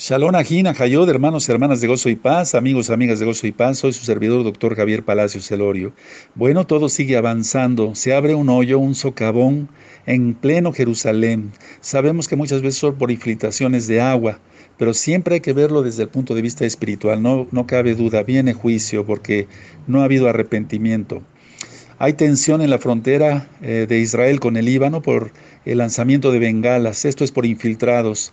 Shalom Ajina, Hayod, hermanos hermanas de Gozo y Paz, amigos, amigas de Gozo y Paz, soy su servidor, doctor Javier Palacios Celorio. Bueno, todo sigue avanzando, se abre un hoyo, un socavón en pleno Jerusalén. Sabemos que muchas veces son por infiltraciones de agua, pero siempre hay que verlo desde el punto de vista espiritual, no, no cabe duda, viene juicio porque no ha habido arrepentimiento. Hay tensión en la frontera eh, de Israel con el Líbano por el lanzamiento de bengalas, esto es por infiltrados.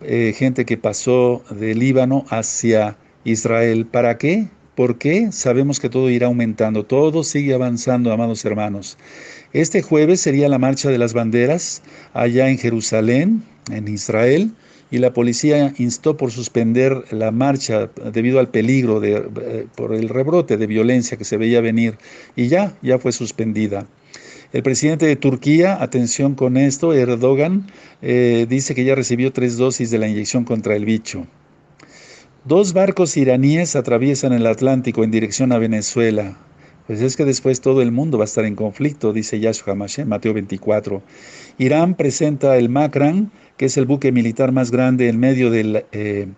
Eh, gente que pasó del Líbano hacia Israel. ¿Para qué? ¿Por qué? Sabemos que todo irá aumentando, todo sigue avanzando, amados hermanos. Este jueves sería la marcha de las banderas allá en Jerusalén, en Israel, y la policía instó por suspender la marcha debido al peligro de, eh, por el rebrote de violencia que se veía venir, y ya, ya fue suspendida. El presidente de Turquía, atención con esto, Erdogan, eh, dice que ya recibió tres dosis de la inyección contra el bicho. Dos barcos iraníes atraviesan el Atlántico en dirección a Venezuela. Pues es que después todo el mundo va a estar en conflicto, dice Yahshua Hamashem, Mateo 24. Irán presenta el Makran, que es el buque militar más grande en medio eh,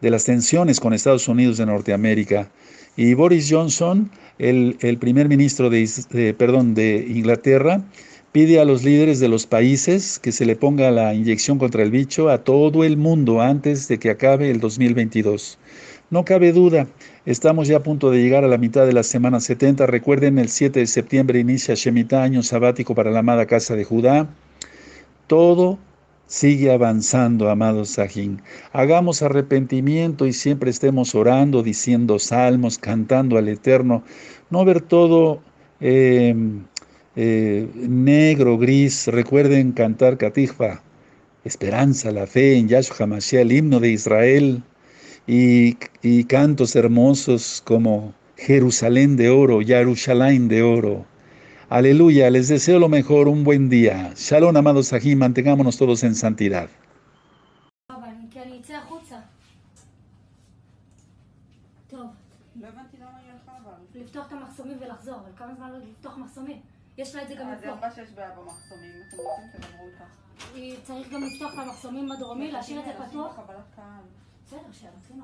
de las tensiones con Estados Unidos de Norteamérica. Y Boris Johnson, el, primer ministro de, perdón, de Inglaterra, pide a los líderes de los países que se le ponga la inyección contra el bicho a todo el mundo antes de que acabe el 2022. No cabe duda, estamos ya a punto de llegar a la mitad de la semana 70. Recuerden, el 7 de septiembre inicia Shemitah, año sabático para la amada casa de Judá. Todo Sigue avanzando, amado Sajín. Hagamos arrepentimiento y siempre estemos orando, diciendo salmos, cantando al Eterno. No ver todo em, eh, negro, gris. Recuerden cantar Katijfa, esperanza, la fe en Yahshua Hamashiach, el himno de Israel. Y, y cantos hermosos como Jerusalén de oro, Jerusalén de oro. Aleluya, les deseo lo mejor, un buen día. Shalom, amados aquí, mantengámonos todos en santidad. לפתוח את המחסומים ולחזור, אבל כמה זמן לא לפתוח מחסומים? יש לה את זה גם אז היא לפה. אמרה שיש בעיה במחסומים, אתם רוצים תדברו איתה. היא צריך גם לפתוח את המחסומים הדרומי, להשאיר את זה אנשים פתוח. בקבלת קהל. בסדר, שיתחילו,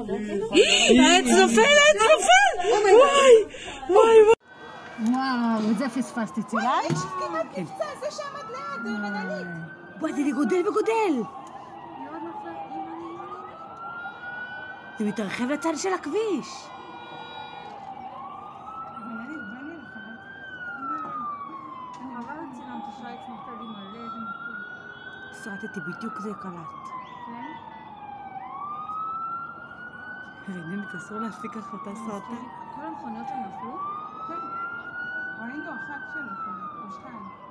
העץ נופל, העץ נופל! וואי, וואי, וואי. וואו, את זה פספסתי, צילמת? זה שעמד ליד, רננית. וואי, זה גודל וגודל! זה מתרחב לצד של הכביש. סרטתי בדיוק זה קלט. רננת, אסור להפיק החלטה סרטה. כל המכוניות שנפלו? כן. ראינו אחת שנפלה, או שתיים.